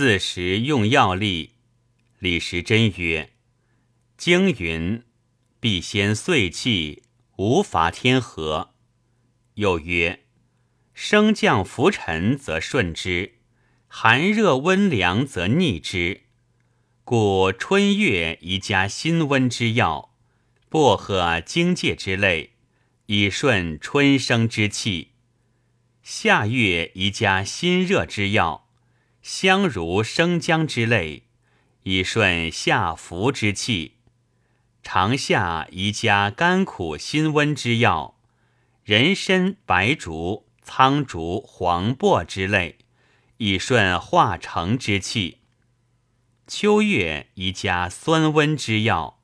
四时用药力。李时珍曰：“经云，必先遂气，无伐天和。”又曰：“升降浮沉则顺之，寒热温凉则逆之。故春月宜加辛温之药，薄荷、荆芥之类，以顺春生之气；夏月宜加辛热之药，香如生姜之类。”以顺下服之气，长夏宜加甘苦辛温之药，人参、白术、苍术、黄柏之类，以顺化成之气。秋月宜加酸温之药，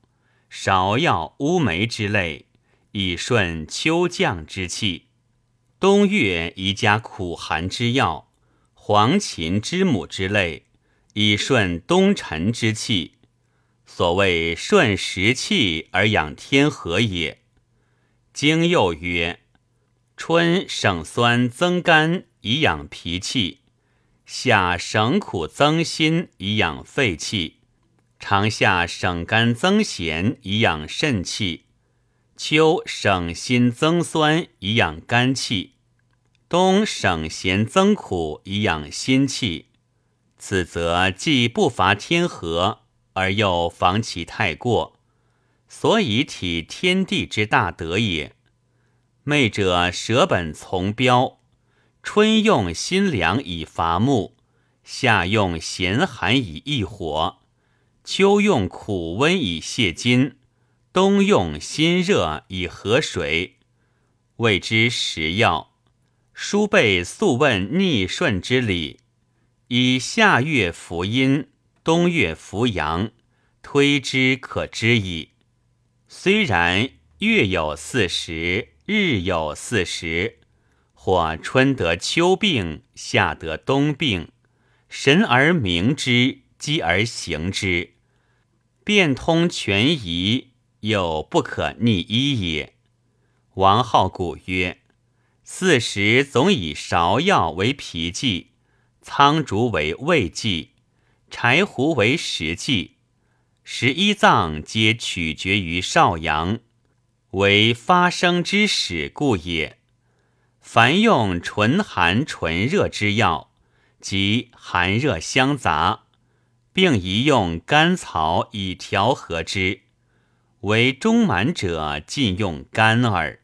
芍药、乌梅之类，以顺秋降之气。冬月宜加苦寒之药，黄芩、之母之类。以顺冬晨之气，所谓顺时气而养天和也。经又曰：春省酸增甘，以养脾气；夏省苦增辛，以养肺气；长夏省甘增咸，以养肾气；秋省辛增酸，以养肝气；冬省咸增苦，以养心气。此则既不乏天和，而又防其太过，所以体天地之大德也。昧者舍本从标，春用辛凉以伐木，夏用咸寒以益火，秋用苦温以泻金，冬用辛热以和水，谓之食药。书备素问逆顺之理。以夏月伏阴，冬月伏阳，推之可知矣。虽然月有四时，日有四时，或春得秋病，夏得冬病，神而明之，机而行之，变通权宜，又不可逆一也。王好古曰：四时总以芍药为脾剂。苍竹为胃剂，柴胡为食剂，十一脏皆取决于少阳，为发生之始故也。凡用纯寒纯热之药，即寒热相杂，并宜用甘草以调和之。为中满者，尽用甘耳。